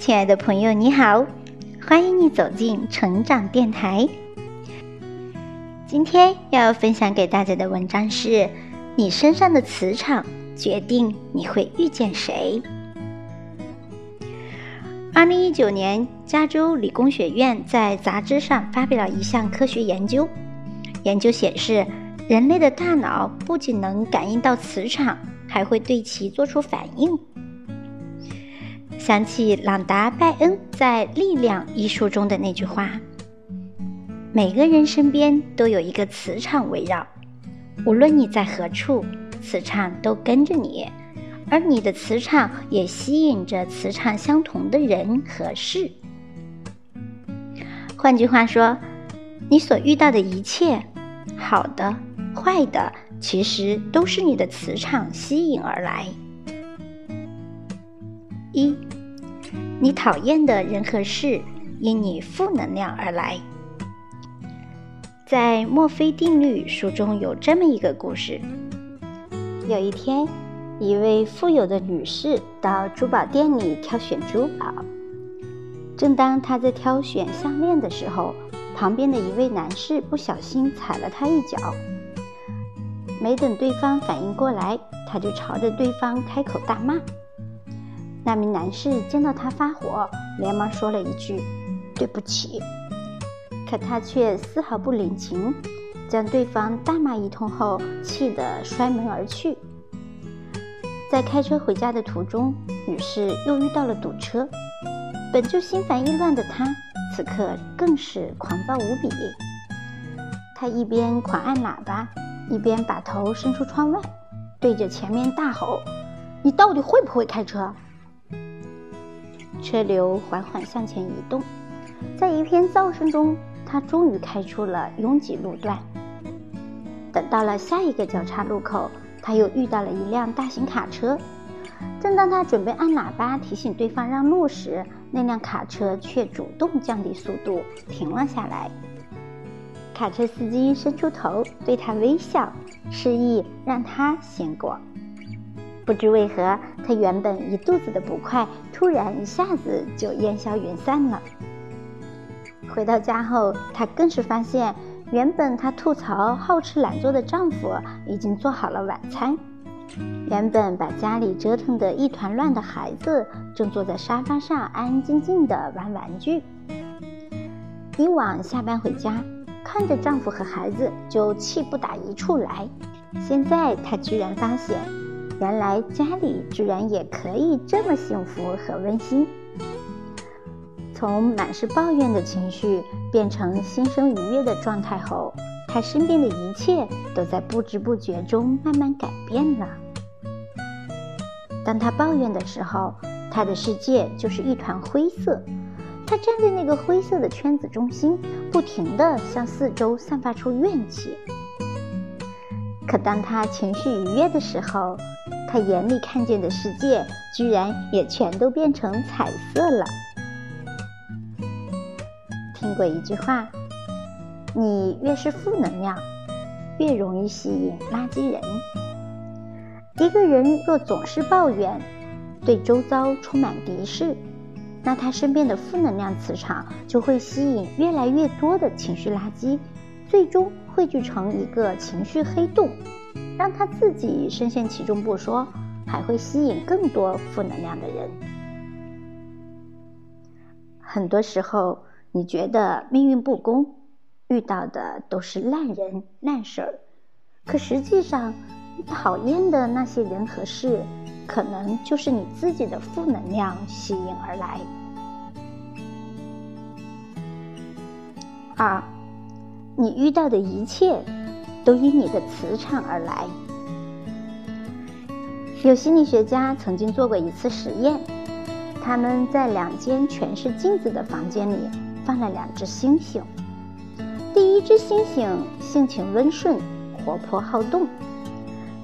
亲爱的朋友，你好，欢迎你走进成长电台。今天要分享给大家的文章是：你身上的磁场决定你会遇见谁。二零一九年，加州理工学院在杂志上发表了一项科学研究，研究显示，人类的大脑不仅能感应到磁场，还会对其做出反应。想起朗达·拜恩在《力量》一书中的那句话：“每个人身边都有一个磁场围绕，无论你在何处，磁场都跟着你，而你的磁场也吸引着磁场相同的人和事。”换句话说，你所遇到的一切，好的、坏的，其实都是你的磁场吸引而来。一，你讨厌的人和事因你负能量而来。在墨菲定律书中有这么一个故事：有一天，一位富有的女士到珠宝店里挑选珠宝。正当她在挑选项链的时候，旁边的一位男士不小心踩了她一脚。没等对方反应过来，他就朝着对方开口大骂。那名男士见到他发火，连忙说了一句：“对不起。”可他却丝毫不领情，将对方大骂一通后，气得摔门而去。在开车回家的途中，女士又遇到了堵车。本就心烦意乱的她，此刻更是狂躁无比。她一边狂按喇叭，一边把头伸出窗外，对着前面大吼：“你到底会不会开车？”车流缓缓向前移动，在一片噪声中，他终于开出了拥挤路段。等到了下一个交叉路口，他又遇到了一辆大型卡车。正当他准备按喇叭提醒对方让路时，那辆卡车却主动降低速度，停了下来。卡车司机伸出头对他微笑，示意让他先过。不知为何，他原本一肚子的不快，突然一下子就烟消云散了。回到家后，她更是发现，原本她吐槽好吃懒做的丈夫已经做好了晚餐；原本把家里折腾得一团乱的孩子，正坐在沙发上安安静静的玩玩具。以往下班回家，看着丈夫和孩子就气不打一处来，现在她居然发现。原来家里居然也可以这么幸福和温馨。从满是抱怨的情绪变成心生愉悦的状态后，他身边的一切都在不知不觉中慢慢改变了。当他抱怨的时候，他的世界就是一团灰色，他站在那个灰色的圈子中心，不停地向四周散发出怨气。可当他情绪愉悦的时候，他眼里看见的世界，居然也全都变成彩色了。听过一句话：“你越是负能量，越容易吸引垃圾人。”一个人若总是抱怨，对周遭充满敌视，那他身边的负能量磁场就会吸引越来越多的情绪垃圾，最终汇聚成一个情绪黑洞。让他自己深陷其中不说，还会吸引更多负能量的人。很多时候，你觉得命运不公，遇到的都是烂人烂事儿，可实际上，你讨厌的那些人和事，可能就是你自己的负能量吸引而来。二，你遇到的一切。都因你的磁场而来。有心理学家曾经做过一次实验，他们在两间全是镜子的房间里放了两只猩猩。第一只猩猩性情温顺、活泼好动，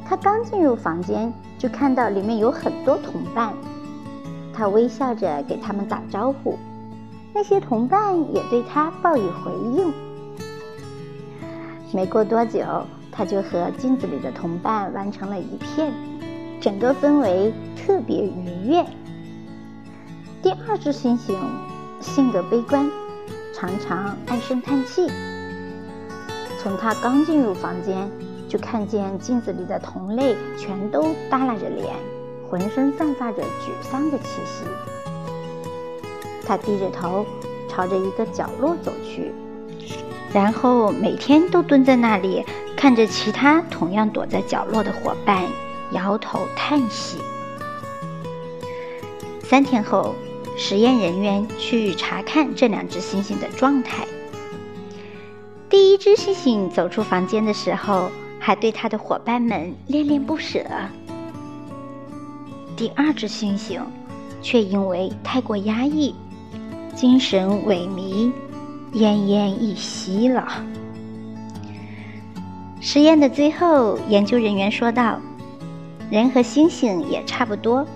他刚进入房间就看到里面有很多同伴，他微笑着给他们打招呼，那些同伴也对他报以回应。没过多久，他就和镜子里的同伴玩成了一片，整个氛围特别愉悦。第二只猩猩性格悲观，常常唉声叹气。从他刚进入房间，就看见镜子里的同类全都耷拉着脸，浑身散发着沮丧的气息。他低着头，朝着一个角落走去，然后每天都蹲在那里，看着其他同样躲在角落的伙伴，摇头叹息。三天后。实验人员去查看这两只猩猩的状态。第一只猩猩走出房间的时候，还对他的伙伴们恋恋不舍。第二只猩猩却因为太过压抑，精神萎靡，奄奄一息了。实验的最后，研究人员说道：“人和猩猩也差不多，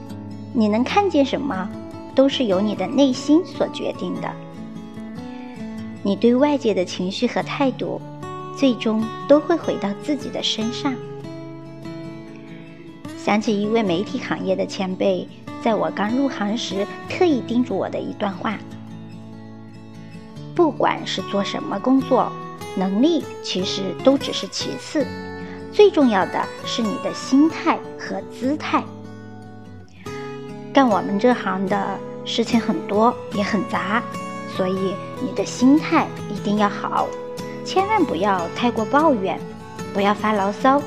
你能看见什么？”都是由你的内心所决定的。你对外界的情绪和态度，最终都会回到自己的身上。想起一位媒体行业的前辈，在我刚入行时特意叮嘱我的一段话：不管是做什么工作，能力其实都只是其次，最重要的是你的心态和姿态。干我们这行的事情很多，也很杂，所以你的心态一定要好，千万不要太过抱怨，不要发牢骚。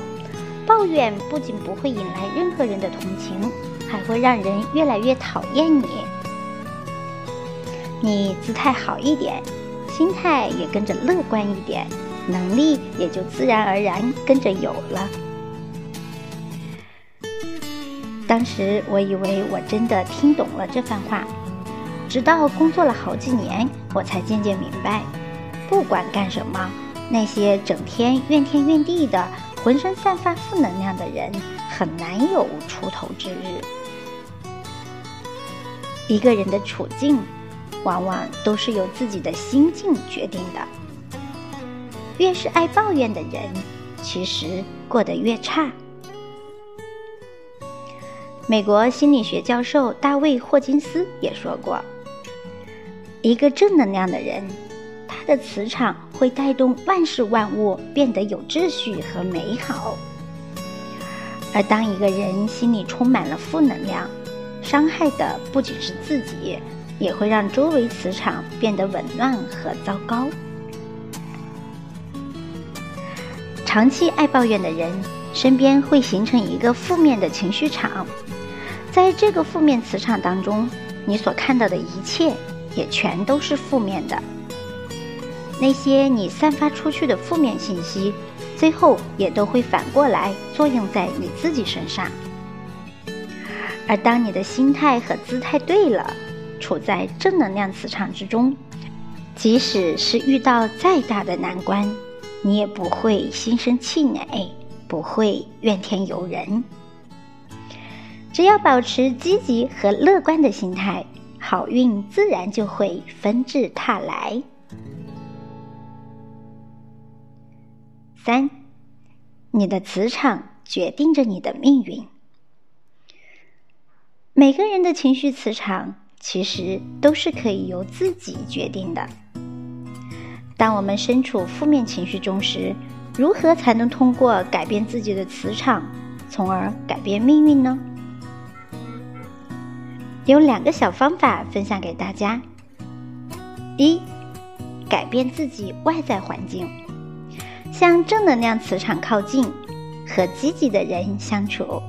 抱怨不仅不会引来任何人的同情，还会让人越来越讨厌你。你姿态好一点，心态也跟着乐观一点，能力也就自然而然跟着有了。当时我以为我真的听懂了这番话，直到工作了好几年，我才渐渐明白，不管干什么，那些整天怨天怨地的、浑身散发负能量的人，很难有出头之日。一个人的处境，往往都是由自己的心境决定的。越是爱抱怨的人，其实过得越差。美国心理学教授大卫·霍金斯也说过：“一个正能量的人，他的磁场会带动万事万物变得有秩序和美好；而当一个人心里充满了负能量，伤害的不仅是自己，也会让周围磁场变得紊乱和糟糕。长期爱抱怨的人，身边会形成一个负面的情绪场。”在这个负面磁场当中，你所看到的一切也全都是负面的。那些你散发出去的负面信息，最后也都会反过来作用在你自己身上。而当你的心态和姿态对了，处在正能量磁场之中，即使是遇到再大的难关，你也不会心生气馁，不会怨天尤人。只要保持积极和乐观的心态，好运自然就会纷至沓来。三，你的磁场决定着你的命运。每个人的情绪磁场其实都是可以由自己决定的。当我们身处负面情绪中时，如何才能通过改变自己的磁场，从而改变命运呢？有两个小方法分享给大家：一、改变自己外在环境，向正能量磁场靠近，和积极的人相处。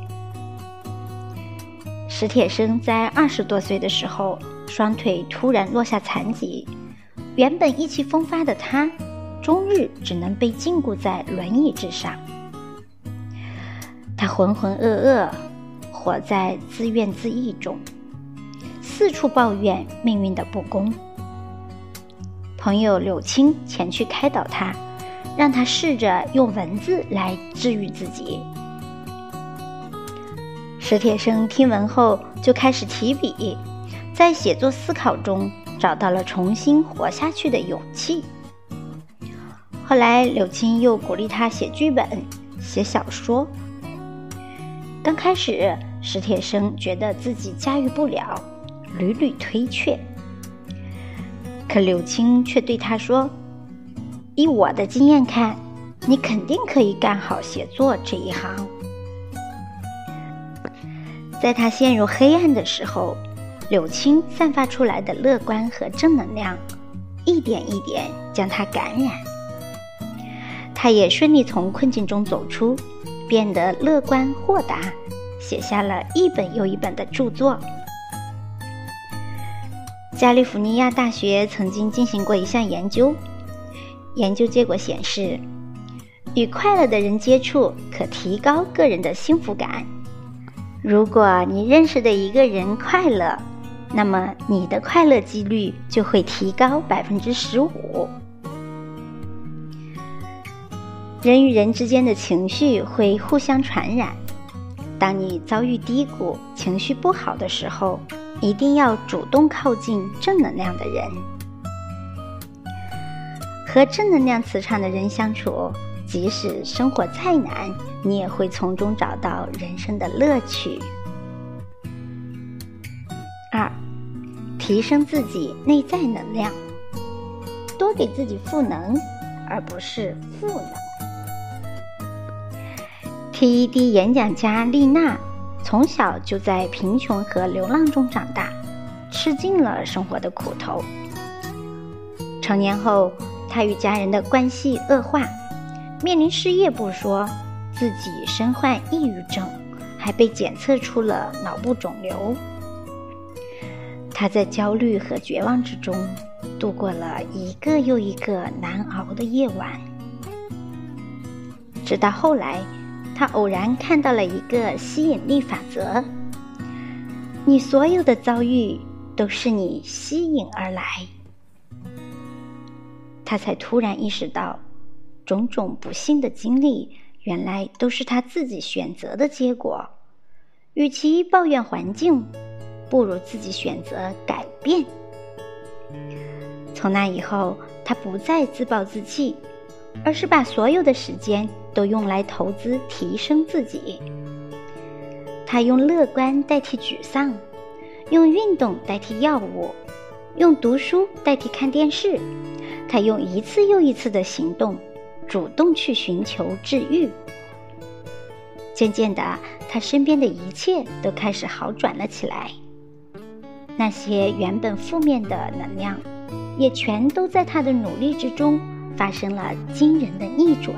史铁生在二十多岁的时候，双腿突然落下残疾，原本意气风发的他，终日只能被禁锢在轮椅之上。他浑浑噩噩，活在自怨自艾中。四处抱怨命运的不公。朋友柳青前去开导他，让他试着用文字来治愈自己。史铁生听闻后就开始提笔，在写作思考中找到了重新活下去的勇气。后来柳青又鼓励他写剧本、写小说。刚开始，史铁生觉得自己驾驭不了。屡屡推却。可柳青却对他说：“以我的经验看，你肯定可以干好写作这一行。”在他陷入黑暗的时候，柳青散发出来的乐观和正能量，一点一点将他感染。他也顺利从困境中走出，变得乐观豁达，写下了一本又一本的著作。加利福尼亚大学曾经进行过一项研究，研究结果显示，与快乐的人接触可提高个人的幸福感。如果你认识的一个人快乐，那么你的快乐几率就会提高百分之十五。人与人之间的情绪会互相传染。当你遭遇低谷、情绪不好的时候，一定要主动靠近正能量的人，和正能量磁场的人相处，即使生活再难，你也会从中找到人生的乐趣。二，提升自己内在能量，多给自己赋能，而不是负能。TED 演讲家丽娜。从小就在贫穷和流浪中长大，吃尽了生活的苦头。成年后，他与家人的关系恶化，面临失业不说，自己身患抑郁症，还被检测出了脑部肿瘤。他在焦虑和绝望之中度过了一个又一个难熬的夜晚，直到后来。他偶然看到了一个吸引力法则：你所有的遭遇都是你吸引而来。他才突然意识到，种种不幸的经历原来都是他自己选择的结果。与其抱怨环境，不如自己选择改变。从那以后，他不再自暴自弃。而是把所有的时间都用来投资提升自己。他用乐观代替沮丧，用运动代替药物，用读书代替看电视。他用一次又一次的行动，主动去寻求治愈。渐渐的，他身边的一切都开始好转了起来。那些原本负面的能量，也全都在他的努力之中。发生了惊人的逆转。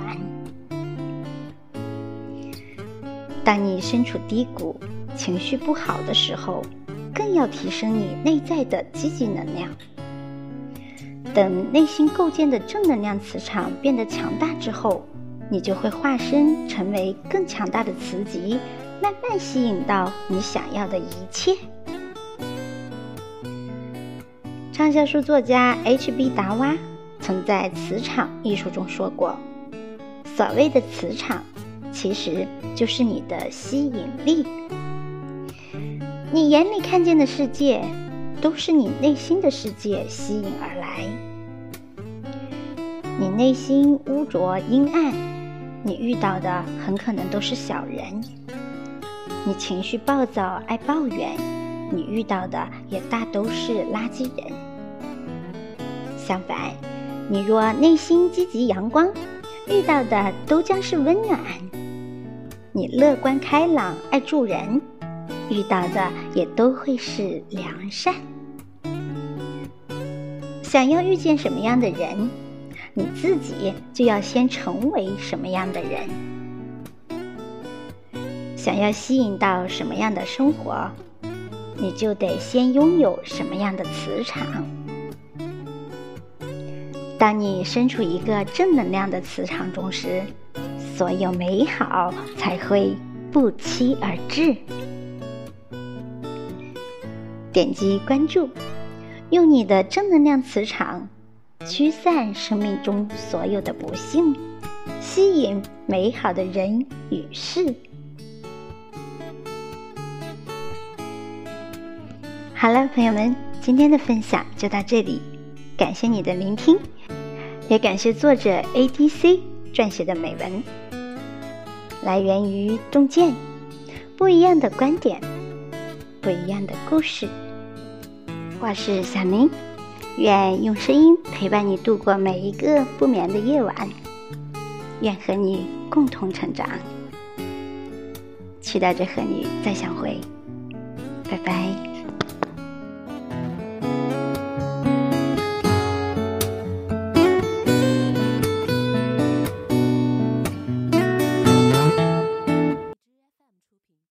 当你身处低谷、情绪不好的时候，更要提升你内在的积极能量。等内心构建的正能量磁场变得强大之后，你就会化身成为更强大的磁极，慢慢吸引到你想要的一切。畅销书作家 H.B. 达瓦。曾在磁场艺术中说过：“所谓的磁场，其实就是你的吸引力。你眼里看见的世界，都是你内心的世界吸引而来。你内心污浊阴暗，你遇到的很可能都是小人；你情绪暴躁爱抱怨，你遇到的也大都是垃圾人。相反。”你若内心积极阳光，遇到的都将是温暖；你乐观开朗爱助人，遇到的也都会是良善。想要遇见什么样的人，你自己就要先成为什么样的人；想要吸引到什么样的生活，你就得先拥有什么样的磁场。当你身处一个正能量的磁场中时，所有美好才会不期而至。点击关注，用你的正能量磁场驱散生命中所有的不幸，吸引美好的人与事。好了，朋友们，今天的分享就到这里，感谢你的聆听。也感谢作者 A.D.C 撰写的美文，来源于洞见，不一样的观点，不一样的故事。我是小宁，愿用声音陪伴你度过每一个不眠的夜晚，愿和你共同成长，期待着和你再相会，拜拜。